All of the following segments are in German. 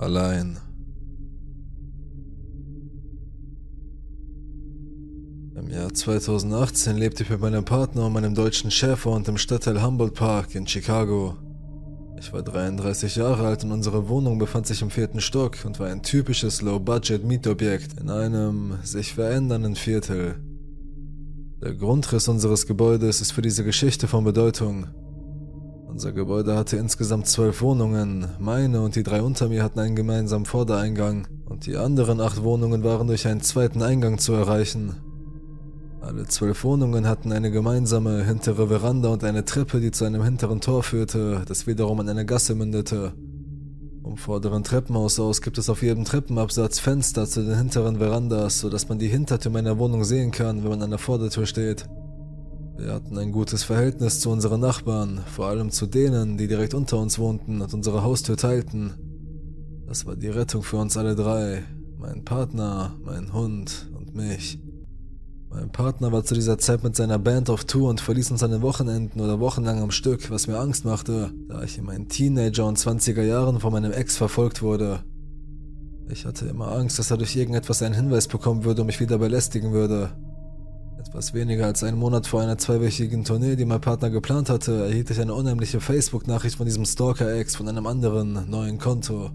Allein. Im Jahr 2018 lebte ich mit meinem Partner und meinem deutschen Schäferhund im Stadtteil Humboldt Park in Chicago. Ich war 33 Jahre alt und unsere Wohnung befand sich im vierten Stock und war ein typisches Low-Budget-Mietobjekt in einem sich verändernden Viertel. Der Grundriss unseres Gebäudes ist für diese Geschichte von Bedeutung. Unser Gebäude hatte insgesamt zwölf Wohnungen, meine und die drei unter mir hatten einen gemeinsamen Vordereingang und die anderen acht Wohnungen waren durch einen zweiten Eingang zu erreichen. Alle zwölf Wohnungen hatten eine gemeinsame hintere Veranda und eine Treppe, die zu einem hinteren Tor führte, das wiederum an eine Gasse mündete. Vom vorderen Treppenhaus aus gibt es auf jedem Treppenabsatz Fenster zu den hinteren Verandas, sodass man die Hintertür meiner Wohnung sehen kann, wenn man an der Vordertür steht. Wir hatten ein gutes Verhältnis zu unseren Nachbarn, vor allem zu denen, die direkt unter uns wohnten und unsere Haustür teilten. Das war die Rettung für uns alle drei, mein Partner, mein Hund und mich. Mein Partner war zu dieser Zeit mit seiner Band auf Tour und verließ uns an den Wochenenden oder wochenlang am Stück, was mir Angst machte, da ich in meinen Teenager- und 20er Jahren von meinem Ex verfolgt wurde. Ich hatte immer Angst, dass er durch irgendetwas einen Hinweis bekommen würde und mich wieder belästigen würde. Etwas weniger als einen Monat vor einer zweiwöchigen Tournee, die mein Partner geplant hatte, erhielt ich eine unheimliche Facebook-Nachricht von diesem Stalker-Ex von einem anderen, neuen Konto.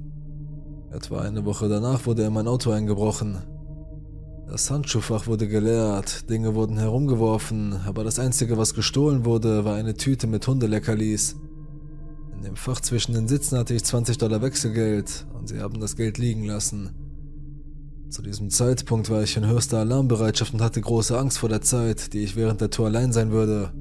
Etwa eine Woche danach wurde er in mein Auto eingebrochen. Das Handschuhfach wurde geleert, Dinge wurden herumgeworfen, aber das Einzige, was gestohlen wurde, war eine Tüte mit Hundeleckerlis. In dem Fach zwischen den Sitzen hatte ich 20 Dollar Wechselgeld und sie haben das Geld liegen lassen. Zu diesem Zeitpunkt war ich in höchster Alarmbereitschaft und hatte große Angst vor der Zeit, die ich während der Tour allein sein würde.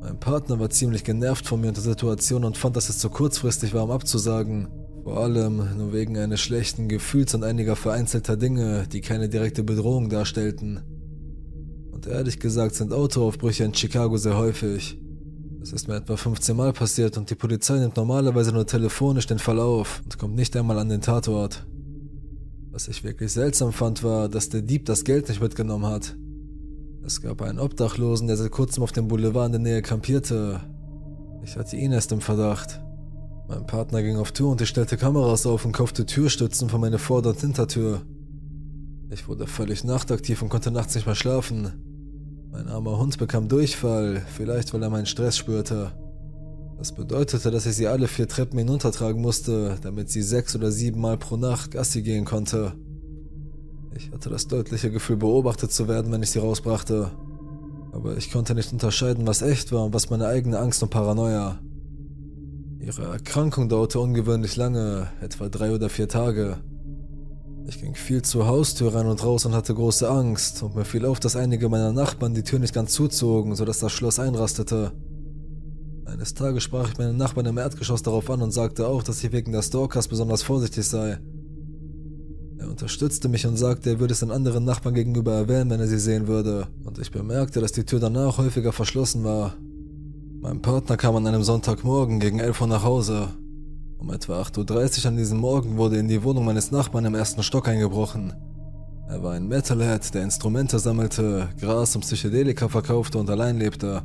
Mein Partner war ziemlich genervt von mir und der Situation und fand, dass es zu kurzfristig war, um abzusagen. Vor allem nur wegen eines schlechten Gefühls und einiger vereinzelter Dinge, die keine direkte Bedrohung darstellten. Und ehrlich gesagt sind Autoaufbrüche in Chicago sehr häufig. Es ist mir etwa 15 Mal passiert und die Polizei nimmt normalerweise nur telefonisch den Fall auf und kommt nicht einmal an den Tatort. Was ich wirklich seltsam fand, war, dass der Dieb das Geld nicht mitgenommen hat. Es gab einen Obdachlosen, der seit kurzem auf dem Boulevard in der Nähe kampierte. Ich hatte ihn erst im Verdacht. Mein Partner ging auf Tour und ich stellte Kameras auf und kaufte Türstützen für meine Vorder- und Hintertür. Ich wurde völlig nachtaktiv und konnte nachts nicht mehr schlafen. Mein armer Hund bekam Durchfall, vielleicht weil er meinen Stress spürte. Das bedeutete, dass ich sie alle vier Treppen hinuntertragen musste, damit sie sechs oder sieben Mal pro Nacht Gassi gehen konnte. Ich hatte das deutliche Gefühl, beobachtet zu werden, wenn ich sie rausbrachte. Aber ich konnte nicht unterscheiden, was echt war und was meine eigene Angst und Paranoia. Ihre Erkrankung dauerte ungewöhnlich lange, etwa drei oder vier Tage. Ich ging viel zur Haustür rein und raus und hatte große Angst, und mir fiel auf, dass einige meiner Nachbarn die Tür nicht ganz zuzogen, sodass das Schloss einrastete. Eines Tages sprach ich meinen Nachbarn im Erdgeschoss darauf an und sagte auch, dass ich wegen der Stalkers besonders vorsichtig sei. Er unterstützte mich und sagte, er würde es den anderen Nachbarn gegenüber erwähnen, wenn er sie sehen würde, und ich bemerkte, dass die Tür danach häufiger verschlossen war. Mein Partner kam an einem Sonntagmorgen gegen 11 Uhr nach Hause. Um etwa 8.30 Uhr an diesem Morgen wurde in die Wohnung meines Nachbarn im ersten Stock eingebrochen. Er war ein Metalhead, der Instrumente sammelte, Gras und Psychedelika verkaufte und allein lebte.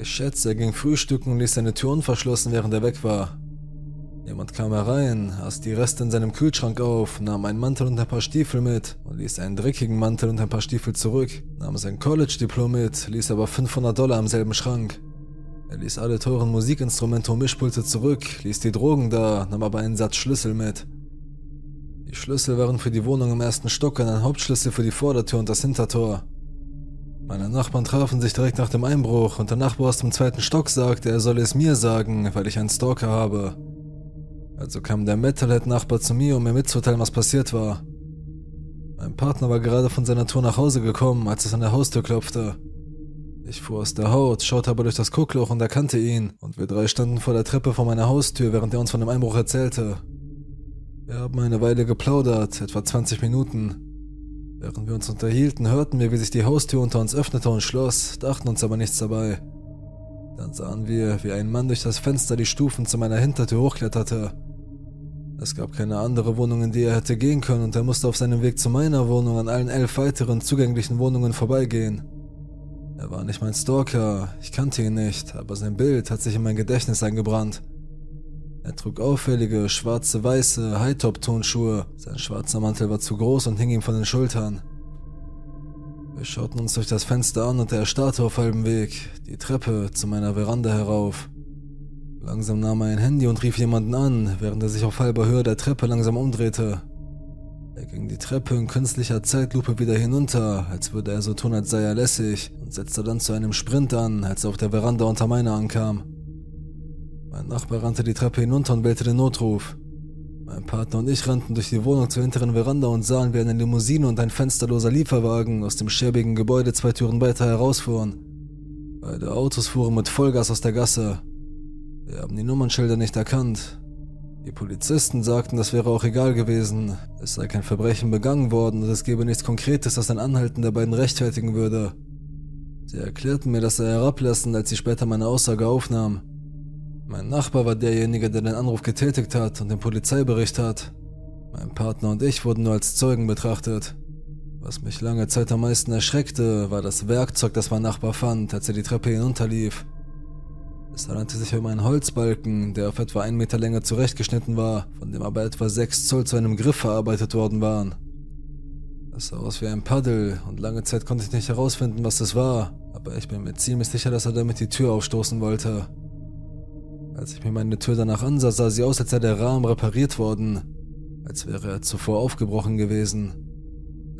Ich schätze, er ging frühstücken und ließ seine Tür unverschlossen, während er weg war. Jemand kam herein, aß die Reste in seinem Kühlschrank auf, nahm einen Mantel und ein paar Stiefel mit und ließ einen dreckigen Mantel und ein paar Stiefel zurück, nahm sein College-Diplom mit, ließ aber 500 Dollar am selben Schrank. Er ließ alle teuren Musikinstrumente und Mischpulte zurück, ließ die Drogen da, nahm aber einen Satz Schlüssel mit. Die Schlüssel waren für die Wohnung im ersten Stock und ein Hauptschlüssel für die Vordertür und das Hintertor. Meine Nachbarn trafen sich direkt nach dem Einbruch und der Nachbar aus dem zweiten Stock sagte, er solle es mir sagen, weil ich einen Stalker habe. Also kam der Metalhead-Nachbar zu mir, um mir mitzuteilen, was passiert war. Mein Partner war gerade von seiner Tour nach Hause gekommen, als es an der Haustür klopfte. Ich fuhr aus der Haut, schaute aber durch das Guckloch und erkannte ihn, und wir drei standen vor der Treppe vor meiner Haustür, während er uns von dem Einbruch erzählte. Wir haben eine Weile geplaudert, etwa 20 Minuten. Während wir uns unterhielten, hörten wir, wie sich die Haustür unter uns öffnete und schloss, dachten uns aber nichts dabei. Dann sahen wir, wie ein Mann durch das Fenster die Stufen zu meiner Hintertür hochkletterte. Es gab keine andere Wohnung, in die er hätte gehen können, und er musste auf seinem Weg zu meiner Wohnung an allen elf weiteren zugänglichen Wohnungen vorbeigehen. Er war nicht mein Stalker, ich kannte ihn nicht, aber sein Bild hat sich in mein Gedächtnis eingebrannt. Er trug auffällige, schwarze, weiße Hightop-Tonschuhe. Sein schwarzer Mantel war zu groß und hing ihm von den Schultern. Wir schauten uns durch das Fenster an und er starrte auf halbem Weg, die Treppe zu meiner Veranda herauf. Langsam nahm er ein Handy und rief jemanden an, während er sich auf halber Höhe der Treppe langsam umdrehte. Er ging die Treppe in künstlicher Zeitlupe wieder hinunter, als würde er so tun, als sei er lässig, und setzte dann zu einem Sprint an, als er auf der Veranda unter meiner ankam. Mein Nachbar rannte die Treppe hinunter und bellte den Notruf. Mein Partner und ich rannten durch die Wohnung zur hinteren Veranda und sahen, wie eine Limousine und ein fensterloser Lieferwagen aus dem schäbigen Gebäude zwei Türen weiter herausfuhren. Beide Autos fuhren mit Vollgas aus der Gasse. Wir haben die Nummernschilder nicht erkannt. Die Polizisten sagten, das wäre auch egal gewesen. Es sei kein Verbrechen begangen worden und es gebe nichts Konkretes, das ein Anhalten der beiden rechtfertigen würde. Sie erklärten mir, das sei herablassend, als sie später meine Aussage aufnahm. Mein Nachbar war derjenige, der den Anruf getätigt hat und den Polizeibericht hat. Mein Partner und ich wurden nur als Zeugen betrachtet. Was mich lange Zeit am meisten erschreckte, war das Werkzeug, das mein Nachbar fand, als er die Treppe hinunterlief. Es handelte sich um einen Holzbalken, der auf etwa einen Meter Länge zurechtgeschnitten war, von dem aber etwa sechs Zoll zu einem Griff verarbeitet worden waren. Es sah aus wie ein Paddel und lange Zeit konnte ich nicht herausfinden, was es war, aber ich bin mir ziemlich sicher, dass er damit die Tür aufstoßen wollte. Als ich mir meine Tür danach ansah, sah sie aus, als sei der Rahmen repariert worden, als wäre er zuvor aufgebrochen gewesen.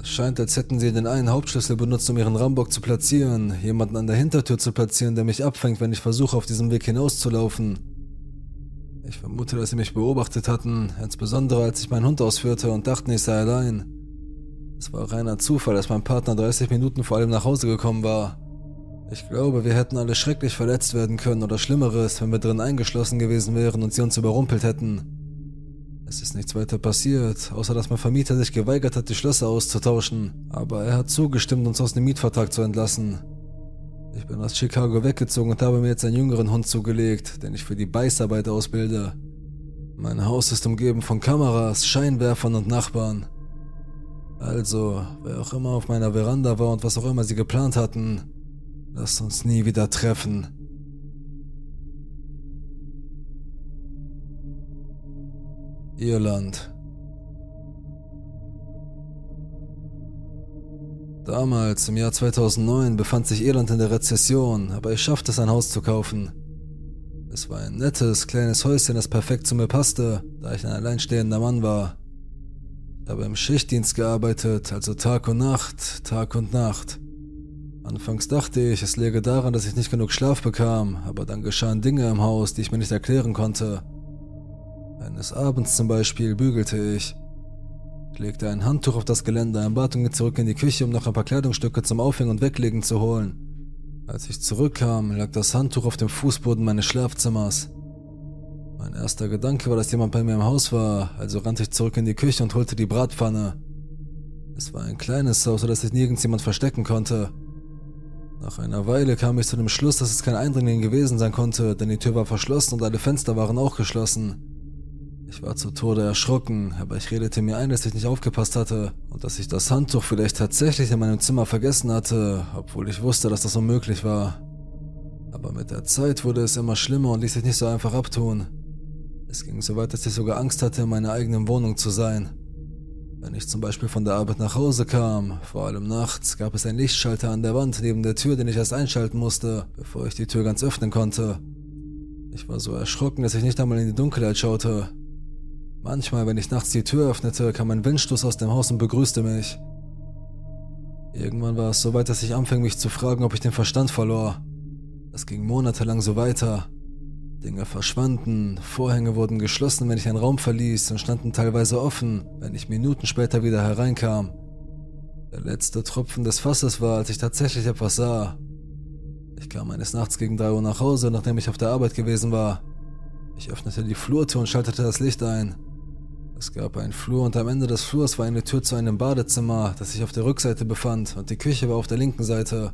Es scheint, als hätten sie den einen Hauptschlüssel benutzt, um ihren Rambock zu platzieren, jemanden an der Hintertür zu platzieren, der mich abfängt, wenn ich versuche, auf diesem Weg hinauszulaufen. Ich vermute, dass sie mich beobachtet hatten, insbesondere als ich meinen Hund ausführte und dachten, ich sei allein. Es war reiner Zufall, dass mein Partner 30 Minuten vor allem nach Hause gekommen war. Ich glaube, wir hätten alle schrecklich verletzt werden können oder Schlimmeres, wenn wir drin eingeschlossen gewesen wären und sie uns überrumpelt hätten. Es ist nichts weiter passiert, außer dass mein Vermieter sich geweigert hat, die Schlösser auszutauschen, aber er hat zugestimmt, uns aus dem Mietvertrag zu entlassen. Ich bin aus Chicago weggezogen und habe mir jetzt einen jüngeren Hund zugelegt, den ich für die Beißarbeit ausbilde. Mein Haus ist umgeben von Kameras, Scheinwerfern und Nachbarn. Also, wer auch immer auf meiner Veranda war und was auch immer sie geplant hatten, Lass uns nie wieder treffen. Irland. Damals, im Jahr 2009, befand sich Irland in der Rezession, aber ich schaffte es, ein Haus zu kaufen. Es war ein nettes, kleines Häuschen, das perfekt zu mir passte, da ich ein alleinstehender Mann war. Ich habe im Schichtdienst gearbeitet, also Tag und Nacht, Tag und Nacht. Anfangs dachte ich, es läge daran, dass ich nicht genug Schlaf bekam, aber dann geschahen Dinge im Haus, die ich mir nicht erklären konnte. Eines Abends zum Beispiel bügelte ich. Ich legte ein Handtuch auf das Geländer im Bad und ging zurück in die Küche, um noch ein paar Kleidungsstücke zum Aufhängen und Weglegen zu holen. Als ich zurückkam, lag das Handtuch auf dem Fußboden meines Schlafzimmers. Mein erster Gedanke war, dass jemand bei mir im Haus war, also rannte ich zurück in die Küche und holte die Bratpfanne. Es war ein kleines Haus, sodass sich nirgends jemand verstecken konnte. Nach einer Weile kam ich zu dem Schluss, dass es kein Eindringling gewesen sein konnte, denn die Tür war verschlossen und alle Fenster waren auch geschlossen. Ich war zu Tode erschrocken, aber ich redete mir ein, dass ich nicht aufgepasst hatte und dass ich das Handtuch vielleicht tatsächlich in meinem Zimmer vergessen hatte, obwohl ich wusste, dass das unmöglich war. Aber mit der Zeit wurde es immer schlimmer und ließ sich nicht so einfach abtun. Es ging so weit, dass ich sogar Angst hatte, in meiner eigenen Wohnung zu sein. Wenn ich zum Beispiel von der Arbeit nach Hause kam, vor allem nachts, gab es einen Lichtschalter an der Wand neben der Tür, den ich erst einschalten musste, bevor ich die Tür ganz öffnen konnte. Ich war so erschrocken, dass ich nicht einmal in die Dunkelheit schaute. Manchmal, wenn ich nachts die Tür öffnete, kam ein Windstoß aus dem Haus und begrüßte mich. Irgendwann war es so weit, dass ich anfing, mich zu fragen, ob ich den Verstand verlor. Es ging monatelang so weiter. Dinge verschwanden, Vorhänge wurden geschlossen, wenn ich einen Raum verließ und standen teilweise offen, wenn ich Minuten später wieder hereinkam. Der letzte Tropfen des Fasses war, als ich tatsächlich etwas sah. Ich kam eines Nachts gegen drei Uhr nach Hause, nachdem ich auf der Arbeit gewesen war. Ich öffnete die Flurtür und schaltete das Licht ein. Es gab einen Flur und am Ende des Flurs war eine Tür zu einem Badezimmer, das sich auf der Rückseite befand, und die Küche war auf der linken Seite.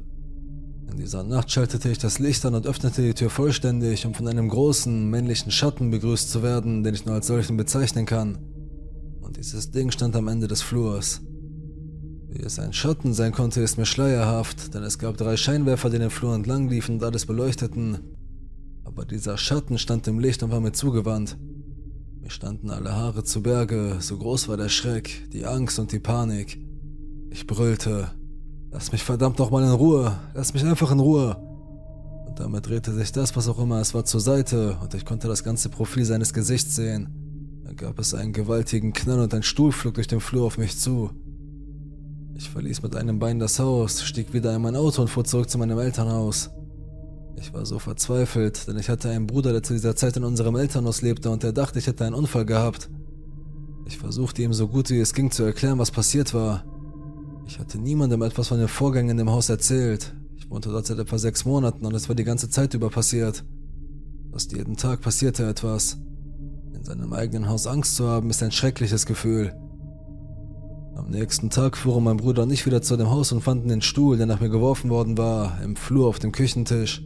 In dieser Nacht schaltete ich das Licht an und öffnete die Tür vollständig, um von einem großen, männlichen Schatten begrüßt zu werden, den ich nur als solchen bezeichnen kann. Und dieses Ding stand am Ende des Flurs. Wie es ein Schatten sein konnte, ist mir schleierhaft, denn es gab drei Scheinwerfer, die den Flur entlang liefen und alles beleuchteten. Aber dieser Schatten stand im Licht und war mir zugewandt. Mir standen alle Haare zu Berge, so groß war der Schreck, die Angst und die Panik. Ich brüllte, lass mich verdammt noch mal in Ruhe, lass mich einfach in Ruhe. Und damit drehte sich das, was auch immer es war, zur Seite und ich konnte das ganze Profil seines Gesichts sehen. Da gab es einen gewaltigen Knall und ein Stuhl flog durch den Flur auf mich zu. Ich verließ mit einem Bein das Haus, stieg wieder in mein Auto und fuhr zurück zu meinem Elternhaus. Ich war so verzweifelt, denn ich hatte einen Bruder, der zu dieser Zeit in unserem Elternhaus lebte und der dachte, ich hätte einen Unfall gehabt. Ich versuchte ihm so gut wie es ging zu erklären, was passiert war. Ich hatte niemandem etwas von den Vorgängen dem Haus erzählt. Ich wohnte dort seit etwa sechs Monaten und es war die ganze Zeit über passiert. Fast jeden Tag passierte etwas. In seinem eigenen Haus Angst zu haben, ist ein schreckliches Gefühl. Am nächsten Tag fuhren mein Bruder und ich wieder zu dem Haus und fanden den Stuhl, der nach mir geworfen worden war, im Flur auf dem Küchentisch.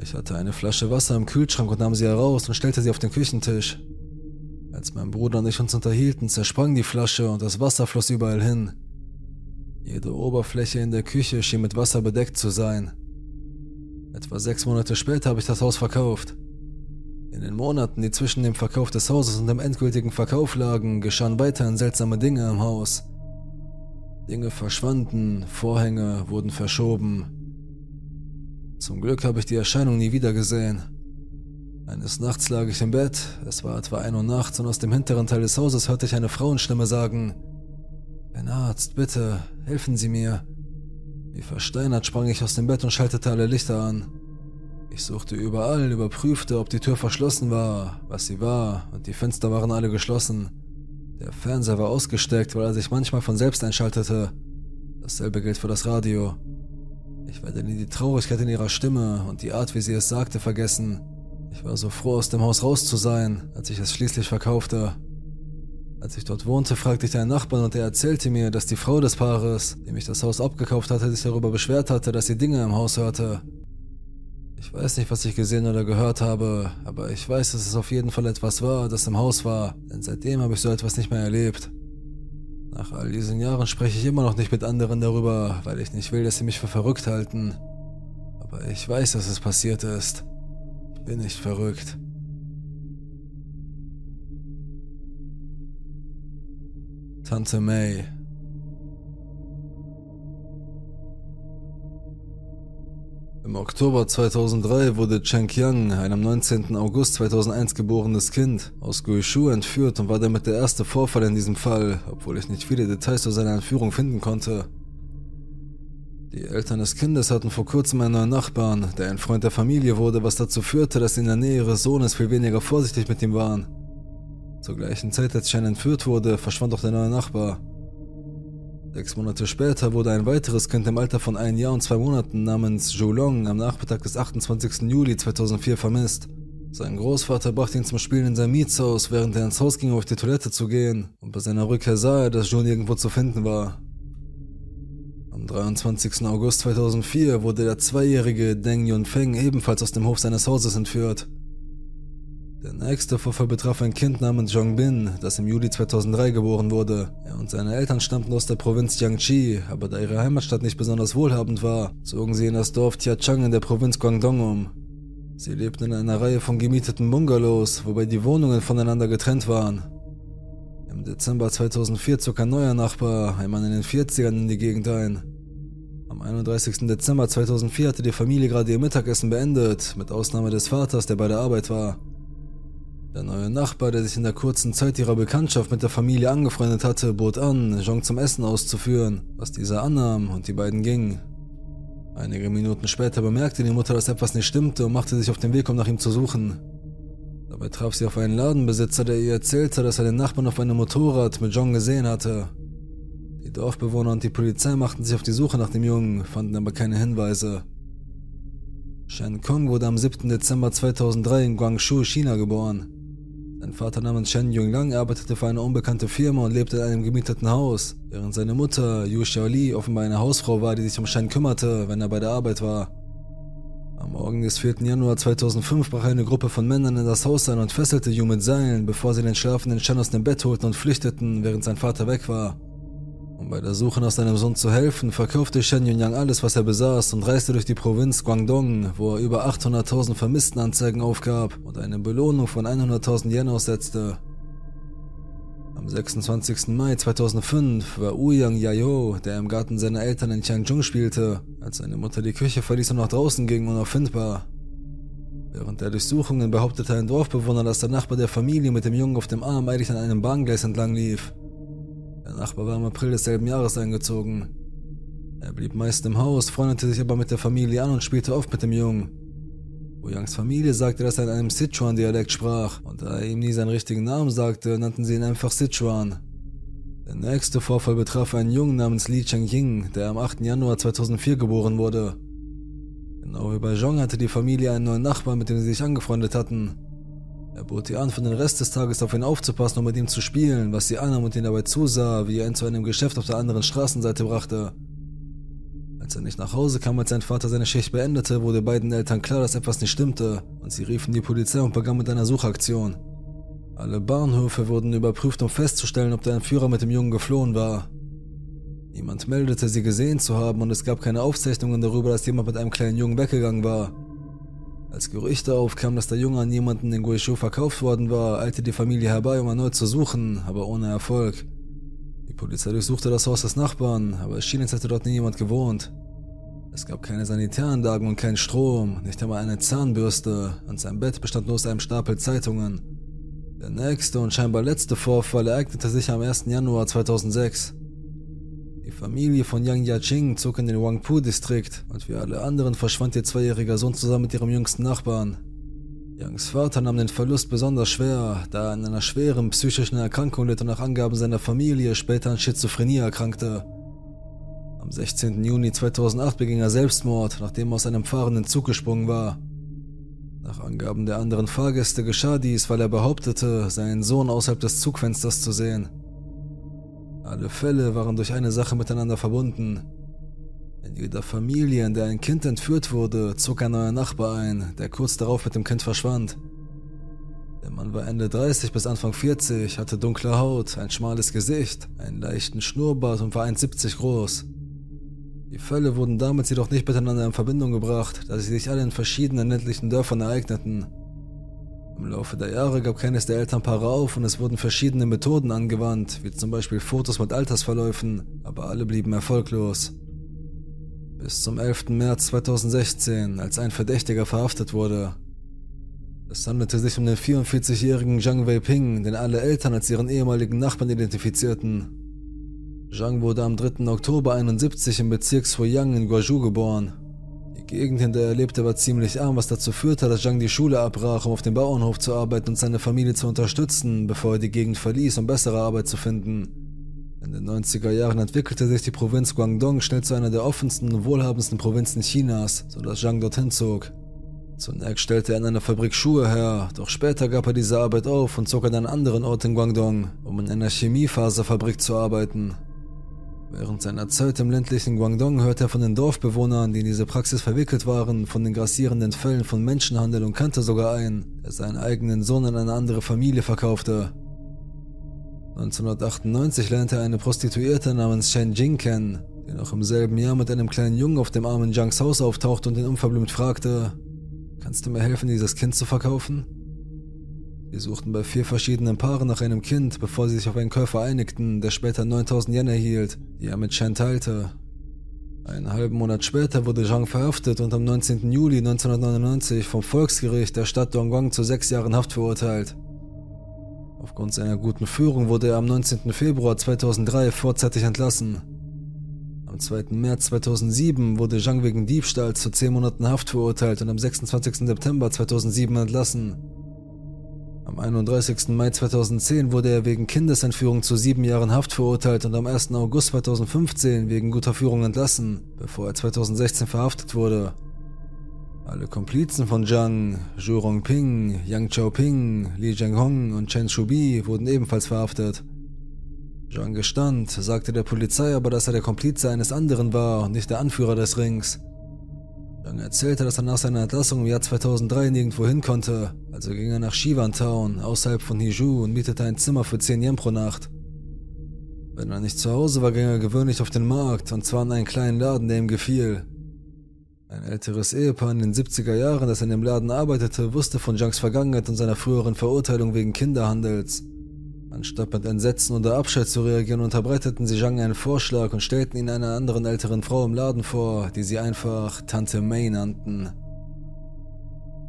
Ich hatte eine Flasche Wasser im Kühlschrank und nahm sie heraus und stellte sie auf den Küchentisch. Als mein Bruder und ich uns unterhielten, zersprang die Flasche und das Wasser floss überall hin. Jede Oberfläche in der Küche schien mit Wasser bedeckt zu sein. Etwa sechs Monate später habe ich das Haus verkauft. In den Monaten, die zwischen dem Verkauf des Hauses und dem endgültigen Verkauf lagen, geschahen weiterhin seltsame Dinge im Haus. Dinge verschwanden, Vorhänge wurden verschoben. Zum Glück habe ich die Erscheinung nie wieder gesehen. Eines Nachts lag ich im Bett, es war etwa ein Uhr nachts und aus dem hinteren Teil des Hauses hörte ich eine Frauenstimme sagen, Ein Arzt, bitte, helfen Sie mir. Wie versteinert sprang ich aus dem Bett und schaltete alle Lichter an. Ich suchte überall, überprüfte, ob die Tür verschlossen war, was sie war, und die Fenster waren alle geschlossen. Der Fernseher war ausgesteckt, weil er sich manchmal von selbst einschaltete. Dasselbe gilt für das Radio. Ich werde nie die Traurigkeit in ihrer Stimme und die Art, wie sie es sagte, vergessen. Ich war so froh, aus dem Haus raus zu sein, als ich es schließlich verkaufte. Als ich dort wohnte, fragte ich einen Nachbarn und er erzählte mir, dass die Frau des Paares, dem ich das Haus abgekauft hatte, sich darüber beschwert hatte, dass sie Dinge im Haus hörte. Ich weiß nicht, was ich gesehen oder gehört habe, aber ich weiß, dass es auf jeden Fall etwas war, das im Haus war, denn seitdem habe ich so etwas nicht mehr erlebt. Nach all diesen Jahren spreche ich immer noch nicht mit anderen darüber, weil ich nicht will, dass sie mich für verrückt halten. Aber ich weiß, dass es passiert ist. Ich bin nicht verrückt. Tante May Im Oktober 2003 wurde Chen Qiang, ein am 19. August 2001 geborenes Kind, aus Guishu entführt und war damit der erste Vorfall in diesem Fall, obwohl ich nicht viele Details zu seiner Entführung finden konnte. Die Eltern des Kindes hatten vor kurzem einen neuen Nachbarn, der ein Freund der Familie wurde, was dazu führte, dass sie in der Nähe ihres Sohnes viel weniger vorsichtig mit ihm waren. Zur gleichen Zeit, als Chen entführt wurde, verschwand auch der neue Nachbar. Sechs Monate später wurde ein weiteres Kind im Alter von einem Jahr und zwei Monaten namens Zhou Long am Nachmittag des 28. Juli 2004 vermisst. Sein Großvater brachte ihn zum Spielen in sein Mietshaus, während er ins Haus ging, um auf die Toilette zu gehen, und bei seiner Rückkehr sah er, dass Zhou nirgendwo zu finden war. Am 23. August 2004 wurde der zweijährige Deng Yunfeng ebenfalls aus dem Hof seines Hauses entführt. Der nächste Vorfall betraf ein Kind namens Zhong Bin, das im Juli 2003 geboren wurde. Er und seine Eltern stammten aus der Provinz Jiangxi, aber da ihre Heimatstadt nicht besonders wohlhabend war, zogen sie in das Dorf Tiachang in der Provinz Guangdong um. Sie lebten in einer Reihe von gemieteten Bungalows, wobei die Wohnungen voneinander getrennt waren. Im Dezember 2004 zog ein neuer Nachbar, ein Mann in den 40ern, in die Gegend ein. Am 31. Dezember 2004 hatte die Familie gerade ihr Mittagessen beendet, mit Ausnahme des Vaters, der bei der Arbeit war. Der neue Nachbar, der sich in der kurzen Zeit ihrer Bekanntschaft mit der Familie angefreundet hatte, bot an, Jean zum Essen auszuführen, was dieser annahm und die beiden gingen. Einige Minuten später bemerkte die Mutter, dass etwas nicht stimmte und machte sich auf den Weg, um nach ihm zu suchen. Dabei traf sie auf einen Ladenbesitzer, der ihr erzählte, dass er den Nachbarn auf einem Motorrad mit John gesehen hatte. Die Dorfbewohner und die Polizei machten sich auf die Suche nach dem Jungen, fanden aber keine Hinweise. Shen Kong wurde am 7. Dezember 2003 in Guangzhou, China geboren. Sein Vater namens Shen Yonglang arbeitete für eine unbekannte Firma und lebte in einem gemieteten Haus, während seine Mutter, Yu Xiaoli, offenbar eine Hausfrau war, die sich um Shen kümmerte, wenn er bei der Arbeit war. Am Morgen des 4. Januar 2005 brach eine Gruppe von Männern in das Haus ein und fesselte Yu mit Seilen, bevor sie den schlafenden Shen aus dem Bett holten und flüchteten, während sein Vater weg war. Um bei der Suche nach seinem Sohn zu helfen, verkaufte Shen Yunyang alles, was er besaß und reiste durch die Provinz Guangdong, wo er über 800.000 Vermisstenanzeigen aufgab und eine Belohnung von 100.000 Yen aussetzte. Am 26. Mai 2005 war Ouyang Yayo, der im Garten seiner Eltern in Changchun spielte, als seine Mutter die Küche verließ und nach draußen ging, unauffindbar. Während der Durchsuchungen behauptete ein Dorfbewohner, dass der Nachbar der Familie mit dem Jungen auf dem Arm eilig an einem Bahngleis entlang lief. Der Nachbar war im April desselben Jahres eingezogen. Er blieb meist im Haus, freundete sich aber mit der Familie an und spielte oft mit dem Jungen. Oyangs Familie sagte, dass er in einem Sichuan-Dialekt sprach, und da er ihm nie seinen richtigen Namen sagte, nannten sie ihn einfach Sichuan. Der nächste Vorfall betraf einen Jungen namens Li Cheng-Ying, der am 8. Januar 2004 geboren wurde. Genau wie bei Zhong hatte die Familie einen neuen Nachbarn, mit dem sie sich angefreundet hatten. Er bot ihr an, für den Rest des Tages auf ihn aufzupassen und mit ihm zu spielen, was sie annahm und ihn dabei zusah, wie er ihn zu einem Geschäft auf der anderen Straßenseite brachte. Als er nicht nach Hause kam, als sein Vater seine Schicht beendete, wurde beiden Eltern klar, dass etwas nicht stimmte, und sie riefen die Polizei und begannen mit einer Suchaktion. Alle Bahnhöfe wurden überprüft, um festzustellen, ob der Entführer mit dem Jungen geflohen war. Niemand meldete, sie gesehen zu haben, und es gab keine Aufzeichnungen darüber, dass jemand mit einem kleinen Jungen weggegangen war. Als Gerüchte aufkamen, dass der Junge an jemanden in Guizhou verkauft worden war, eilte die Familie herbei, um erneut zu suchen, aber ohne Erfolg. Die Polizei durchsuchte das Haus des Nachbarn, aber es schien, als hätte dort nie jemand gewohnt. Es gab keine Sanitäranlagen und keinen Strom, nicht einmal eine Zahnbürste, und sein Bett bestand nur aus einem Stapel Zeitungen. Der nächste und scheinbar letzte Vorfall ereignete sich am 1. Januar 2006. Die Familie von Yang Yaching zog in den Wangpu-Distrikt und wie alle anderen verschwand ihr zweijähriger Sohn zusammen mit ihrem jüngsten Nachbarn. Yangs Vater nahm den Verlust besonders schwer, da er an einer schweren psychischen Erkrankung litt und nach Angaben seiner Familie später an Schizophrenie erkrankte. Am 16. Juni 2008 beging er Selbstmord, nachdem er aus einem fahrenden Zug gesprungen war. Nach Angaben der anderen Fahrgäste geschah dies, weil er behauptete, seinen Sohn außerhalb des Zugfensters zu sehen. Alle Fälle waren durch eine Sache miteinander verbunden. In jeder Familie, in der ein Kind entführt wurde, zog ein neuer Nachbar ein, der kurz darauf mit dem Kind verschwand. Der Mann war Ende 30 bis Anfang 40, hatte dunkle Haut, ein schmales Gesicht, einen leichten Schnurrbart und war 1,70 groß. Die Fälle wurden damals jedoch nicht miteinander in Verbindung gebracht, da sie sich alle in verschiedenen ländlichen Dörfern ereigneten. Im Laufe der Jahre gab keines der Elternpaare auf und es wurden verschiedene Methoden angewandt, wie zum Beispiel Fotos mit Altersverläufen, aber alle blieben erfolglos bis zum 11. März 2016, als ein Verdächtiger verhaftet wurde. Es handelte sich um den 44-jährigen Zhang Weiping, den alle Eltern als ihren ehemaligen Nachbarn identifizierten. Zhang wurde am 3. Oktober 71 im Bezirk Suoyang in Guangzhou geboren. Die Gegend, in der er lebte, war ziemlich arm, was dazu führte, dass Zhang die Schule abbrach, um auf dem Bauernhof zu arbeiten und seine Familie zu unterstützen, bevor er die Gegend verließ, um bessere Arbeit zu finden. In den 90er Jahren entwickelte sich die Provinz Guangdong schnell zu einer der offensten und wohlhabendsten Provinzen Chinas, sodass Zhang dorthin zog. Zunächst stellte er in einer Fabrik Schuhe her, doch später gab er diese Arbeit auf und zog an einen anderen Ort in Guangdong, um in einer Chemiefaserfabrik zu arbeiten. Während seiner Zeit im ländlichen Guangdong hörte er von den Dorfbewohnern, die in diese Praxis verwickelt waren, von den grassierenden Fällen von Menschenhandel und kannte sogar einen, der seinen eigenen Sohn an eine andere Familie verkaufte. 1998 lernte er eine Prostituierte namens Shen Jing kennen, die noch im selben Jahr mit einem kleinen Jungen auf dem armen Zhangs Haus auftauchte und ihn unverblümt fragte, kannst du mir helfen, dieses Kind zu verkaufen? Sie suchten bei vier verschiedenen Paaren nach einem Kind, bevor sie sich auf einen Käufer einigten, der später 9000 Yen erhielt, die er mit Shen teilte. Einen halben Monat später wurde Zhang verhaftet und am 19. Juli 1999 vom Volksgericht der Stadt Dongguan zu sechs Jahren Haft verurteilt. Aufgrund seiner guten Führung wurde er am 19. Februar 2003 vorzeitig entlassen. Am 2. März 2007 wurde Zhang wegen Diebstahls zu 10 Monaten Haft verurteilt und am 26. September 2007 entlassen. Am 31. Mai 2010 wurde er wegen Kindesentführung zu sieben Jahren Haft verurteilt und am 1. August 2015 wegen guter Führung entlassen, bevor er 2016 verhaftet wurde. Alle Komplizen von Zhang, Zhu Rongping, Yang Chaoping, Li Zhenghong und Chen Shubi wurden ebenfalls verhaftet. Zhang gestand, sagte der Polizei aber, dass er der Komplize eines anderen war und nicht der Anführer des Rings. Zhang erzählte, dass er nach seiner Entlassung im Jahr 2003 nirgendwo hin konnte, also ging er nach Shiwan Town, außerhalb von Hiju und mietete ein Zimmer für 10 Yen pro Nacht. Wenn er nicht zu Hause war, ging er gewöhnlich auf den Markt, und zwar in einen kleinen Laden, der ihm gefiel. Ein älteres Ehepaar in den 70er Jahren, das in dem Laden arbeitete, wusste von Junks Vergangenheit und seiner früheren Verurteilung wegen Kinderhandels. Anstatt mit Entsetzen oder Abscheid zu reagieren, unterbreiteten sie Zhang einen Vorschlag und stellten ihn einer anderen älteren Frau im Laden vor, die sie einfach Tante May nannten.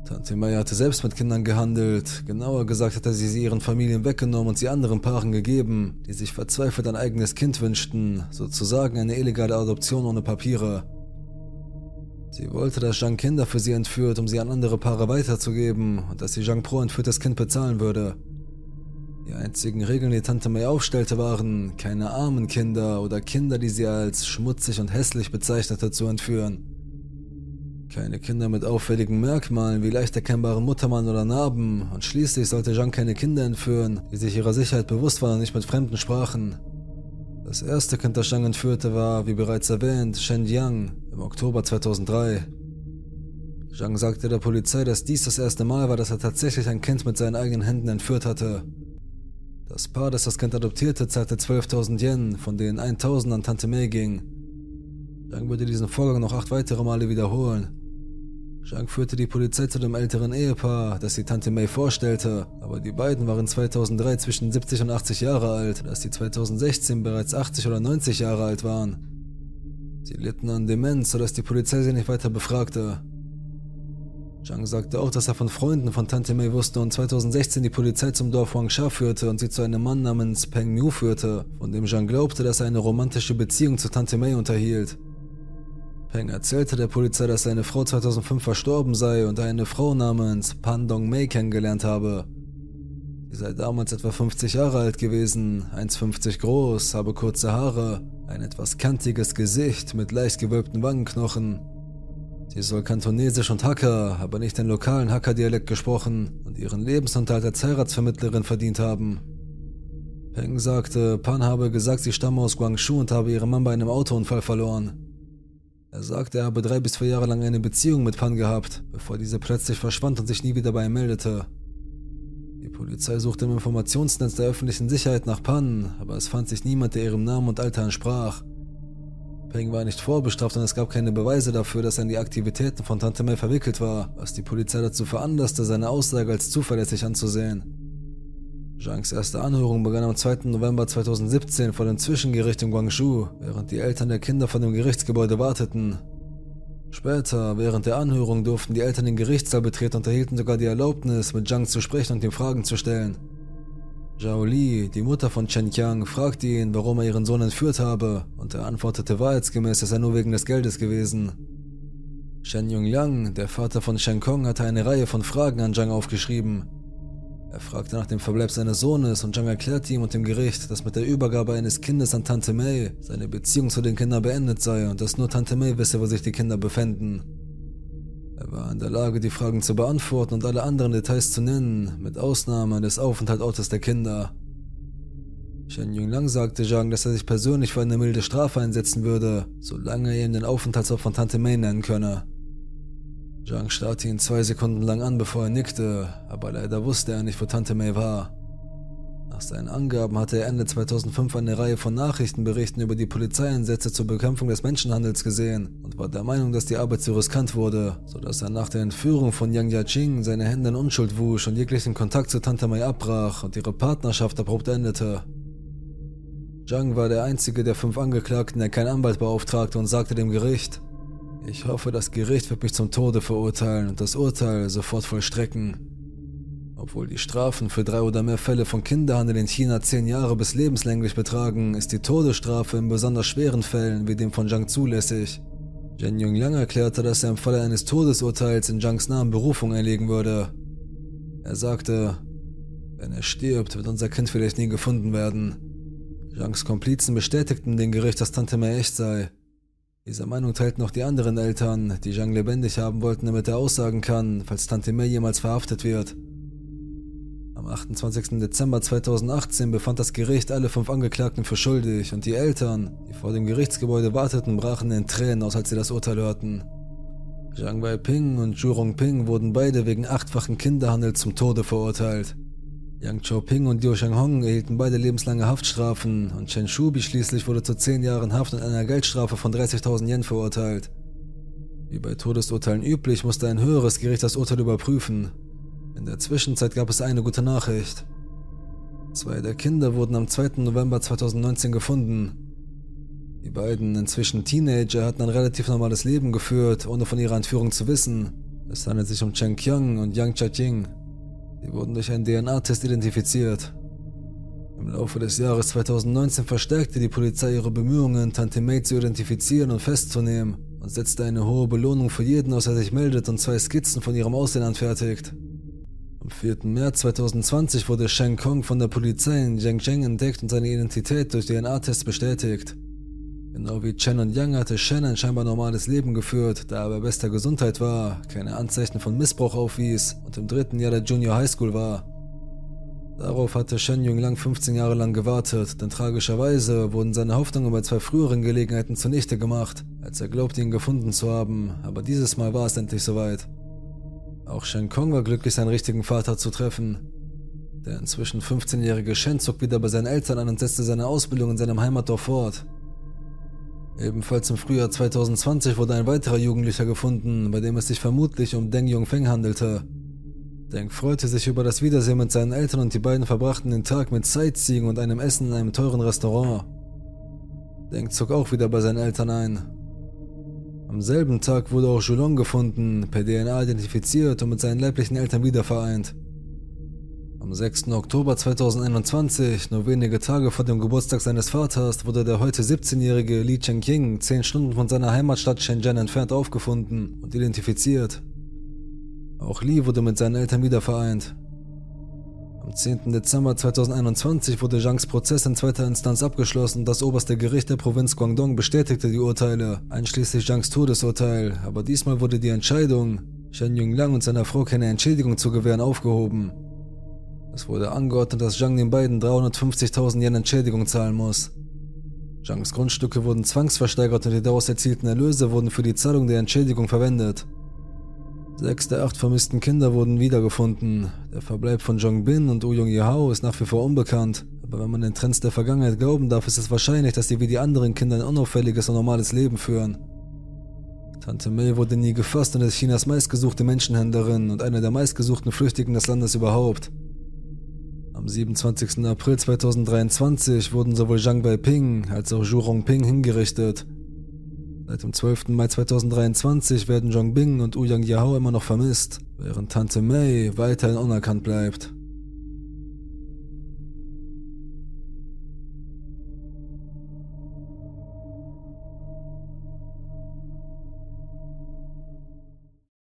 Tante May hatte selbst mit Kindern gehandelt, genauer gesagt hatte sie sie ihren Familien weggenommen und sie anderen Paaren gegeben, die sich verzweifelt ein eigenes Kind wünschten, sozusagen eine illegale Adoption ohne Papiere. Sie wollte, dass Zhang Kinder für sie entführt, um sie an andere Paare weiterzugeben und dass sie Zhang pro entführtes Kind bezahlen würde. Die einzigen Regeln, die Tante May aufstellte, waren, keine armen Kinder oder Kinder, die sie als schmutzig und hässlich bezeichnete, zu entführen. Keine Kinder mit auffälligen Merkmalen wie leicht erkennbaren Muttermann oder Narben und schließlich sollte Jean keine Kinder entführen, die sich ihrer Sicherheit bewusst waren und nicht mit Fremden sprachen. Das erste Kind, das Zhang entführte, war, wie bereits erwähnt, Shen Yang im Oktober 2003. Zhang sagte der Polizei, dass dies das erste Mal war, dass er tatsächlich ein Kind mit seinen eigenen Händen entführt hatte. Das Paar, das das Kind adoptierte, zahlte 12.000 Yen, von denen 1.000 an Tante May ging. Zhang würde diesen Vorgang noch acht weitere Male wiederholen. Zhang führte die Polizei zu dem älteren Ehepaar, das die Tante May vorstellte, aber die beiden waren 2003 zwischen 70 und 80 Jahre alt, dass sie 2016 bereits 80 oder 90 Jahre alt waren. Sie litten an Demenz, sodass die Polizei sie nicht weiter befragte. Zhang sagte auch, dass er von Freunden von Tante May wusste und 2016 die Polizei zum Dorf Huangsha führte und sie zu einem Mann namens Peng Miu führte, von dem Zhang glaubte, dass er eine romantische Beziehung zu Tante May unterhielt. Peng erzählte der Polizei, dass seine Frau 2005 verstorben sei und er eine Frau namens Pan Dong Mei kennengelernt habe. Sie sei damals etwa 50 Jahre alt gewesen, 1,50 groß, habe kurze Haare, ein etwas kantiges Gesicht mit leicht gewölbten Wangenknochen Sie soll Kantonesisch und Hakka, aber nicht den lokalen Hakka-Dialekt gesprochen und ihren Lebensunterhalt als Heiratsvermittlerin verdient haben. Peng sagte, Pan habe gesagt, sie stamme aus Guangzhou und habe ihren Mann bei einem Autounfall verloren. Er sagte, er habe drei bis vier Jahre lang eine Beziehung mit Pan gehabt, bevor diese plötzlich verschwand und sich nie wieder bei ihm meldete. Die Polizei suchte im Informationsnetz der öffentlichen Sicherheit nach Pan, aber es fand sich niemand, der ihrem Namen und Alter entsprach. Peng war nicht vorbestraft und es gab keine Beweise dafür, dass er in die Aktivitäten von Tante May verwickelt war, was die Polizei dazu veranlasste, seine Aussage als zuverlässig anzusehen. Zhangs erste Anhörung begann am 2. November 2017 vor dem Zwischengericht in Guangzhou, während die Eltern der Kinder vor dem Gerichtsgebäude warteten. Später, während der Anhörung, durften die Eltern den Gerichtssaal betreten und erhielten sogar die Erlaubnis, mit Zhang zu sprechen und ihm Fragen zu stellen. Zhao Li, die Mutter von Chen Qiang, fragte ihn, warum er ihren Sohn entführt habe, und er antwortete wahrheitsgemäß, es sei nur wegen des Geldes gewesen. Shen Yongliang, der Vater von Shen Kong, hatte eine Reihe von Fragen an Zhang aufgeschrieben. Er fragte nach dem Verbleib seines Sohnes und Zhang erklärte ihm und dem Gericht, dass mit der Übergabe eines Kindes an Tante May seine Beziehung zu den Kindern beendet sei und dass nur Tante May wisse, wo sich die Kinder befänden. Er war in der Lage, die Fragen zu beantworten und alle anderen Details zu nennen, mit Ausnahme des Aufenthaltsortes der Kinder. Shen Yunlang sagte Zhang, dass er sich persönlich für eine milde Strafe einsetzen würde, solange er ihm den Aufenthaltsort von Tante May nennen könne. Zhang starrte ihn zwei Sekunden lang an, bevor er nickte, aber leider wusste er nicht, wo Tante May war. Nach seinen Angaben hatte er Ende 2005 eine Reihe von Nachrichtenberichten über die Polizeieinsätze zur Bekämpfung des Menschenhandels gesehen und war der Meinung, dass die Arbeit zu riskant wurde, sodass er nach der Entführung von Yang Yaching seine Hände in Unschuld wusch und jeglichen Kontakt zu Tante Mai abbrach und ihre Partnerschaft abrupt endete. Zhang war der einzige der fünf Angeklagten, der keinen Anwalt beauftragte und sagte dem Gericht, ich hoffe, das Gericht wird mich zum Tode verurteilen und das Urteil sofort vollstrecken. Obwohl die Strafen für drei oder mehr Fälle von Kinderhandel in China zehn Jahre bis lebenslänglich betragen, ist die Todesstrafe in besonders schweren Fällen wie dem von Zhang zulässig. Zhen Yongliang erklärte, dass er im Falle eines Todesurteils in Zhangs Namen Berufung einlegen würde. Er sagte, wenn er stirbt, wird unser Kind vielleicht nie gefunden werden. Zhangs Komplizen bestätigten dem Gericht, dass Tante Mei echt sei. Diese Meinung teilten auch die anderen Eltern, die Zhang lebendig haben wollten, damit er aussagen kann, falls Tante Mei jemals verhaftet wird. Am 28. Dezember 2018 befand das Gericht alle fünf Angeklagten für schuldig und die Eltern, die vor dem Gerichtsgebäude warteten, brachen in Tränen aus, als sie das Urteil hörten. Zhang Weiping und Zhu Rongping wurden beide wegen achtfachen Kinderhandels zum Tode verurteilt. Yang Xiaoping und Liu Shenghong erhielten beide lebenslange Haftstrafen und Chen Shubi schließlich wurde zu 10 Jahren Haft und einer Geldstrafe von 30.000 Yen verurteilt. Wie bei Todesurteilen üblich, musste ein höheres Gericht das Urteil überprüfen. In der Zwischenzeit gab es eine gute Nachricht. Zwei der Kinder wurden am 2. November 2019 gefunden. Die beiden, inzwischen Teenager, hatten ein relativ normales Leben geführt, ohne von ihrer Entführung zu wissen. Es handelt sich um Chen Qiang und Yang Chia-Jing. Sie wurden durch einen DNA-Test identifiziert. Im Laufe des Jahres 2019 verstärkte die Polizei ihre Bemühungen, Tante May zu identifizieren und festzunehmen und setzte eine hohe Belohnung für jeden aus, der sich meldet und zwei Skizzen von ihrem Aussehen anfertigt. Am 4. März 2020 wurde Sheng Kong von der Polizei in Jiangzheng entdeckt und seine Identität durch DNA-Tests bestätigt. Genau wie Chen und Yang hatte Shen ein scheinbar normales Leben geführt, da er bei bester Gesundheit war, keine Anzeichen von Missbrauch aufwies und im dritten Jahr der Junior High School war. Darauf hatte Shen Yun Lang 15 Jahre lang gewartet, denn tragischerweise wurden seine Hoffnungen bei zwei früheren Gelegenheiten zunichte gemacht, als er glaubte, ihn gefunden zu haben, aber dieses Mal war es endlich soweit. Auch Shen Kong war glücklich, seinen richtigen Vater zu treffen. Der inzwischen 15-jährige Shen zog wieder bei seinen Eltern an und setzte seine Ausbildung in seinem Heimatdorf fort. Ebenfalls im Frühjahr 2020 wurde ein weiterer Jugendlicher gefunden, bei dem es sich vermutlich um Deng Yongfeng handelte. Deng freute sich über das Wiedersehen mit seinen Eltern und die beiden verbrachten den Tag mit Sightseeing und einem Essen in einem teuren Restaurant. Deng zog auch wieder bei seinen Eltern ein. Am selben Tag wurde auch Julong gefunden, per DNA identifiziert und mit seinen leiblichen Eltern wiedervereint. Am 6. Oktober 2021, nur wenige Tage vor dem Geburtstag seines Vaters, wurde der heute 17-jährige Li Chengqing zehn Stunden von seiner Heimatstadt Shenzhen entfernt aufgefunden und identifiziert. Auch Li wurde mit seinen Eltern wiedervereint. Am 10. Dezember 2021 wurde Zhangs Prozess in zweiter Instanz abgeschlossen und das oberste Gericht der Provinz Guangdong bestätigte die Urteile, einschließlich Zhangs Todesurteil, aber diesmal wurde die Entscheidung, Shen Yungliang und seiner Frau keine Entschädigung zu gewähren, aufgehoben. Es wurde angeordnet, dass Zhang den beiden 350.000 Yen Entschädigung zahlen muss. Zhangs Grundstücke wurden zwangsversteigert und die daraus erzielten Erlöse wurden für die Zahlung der Entschädigung verwendet. Sechs der acht vermissten Kinder wurden wiedergefunden. Der Verbleib von Zhong Bin und Wu Yong Yehao ist nach wie vor unbekannt. Aber wenn man den Trends der Vergangenheit glauben darf, ist es wahrscheinlich, dass sie wie die anderen Kinder ein unauffälliges und normales Leben führen. Tante May wurde nie gefasst und ist Chinas meistgesuchte Menschenhändlerin und eine der meistgesuchten Flüchtigen des Landes überhaupt. Am 27. April 2023 wurden sowohl Zhang Beiping als auch Zhu Rongping hingerichtet. Seit dem 12. Mai 2023 werden Zhongbing und Ouyang Yahao immer noch vermisst, während Tante May weiterhin unerkannt bleibt.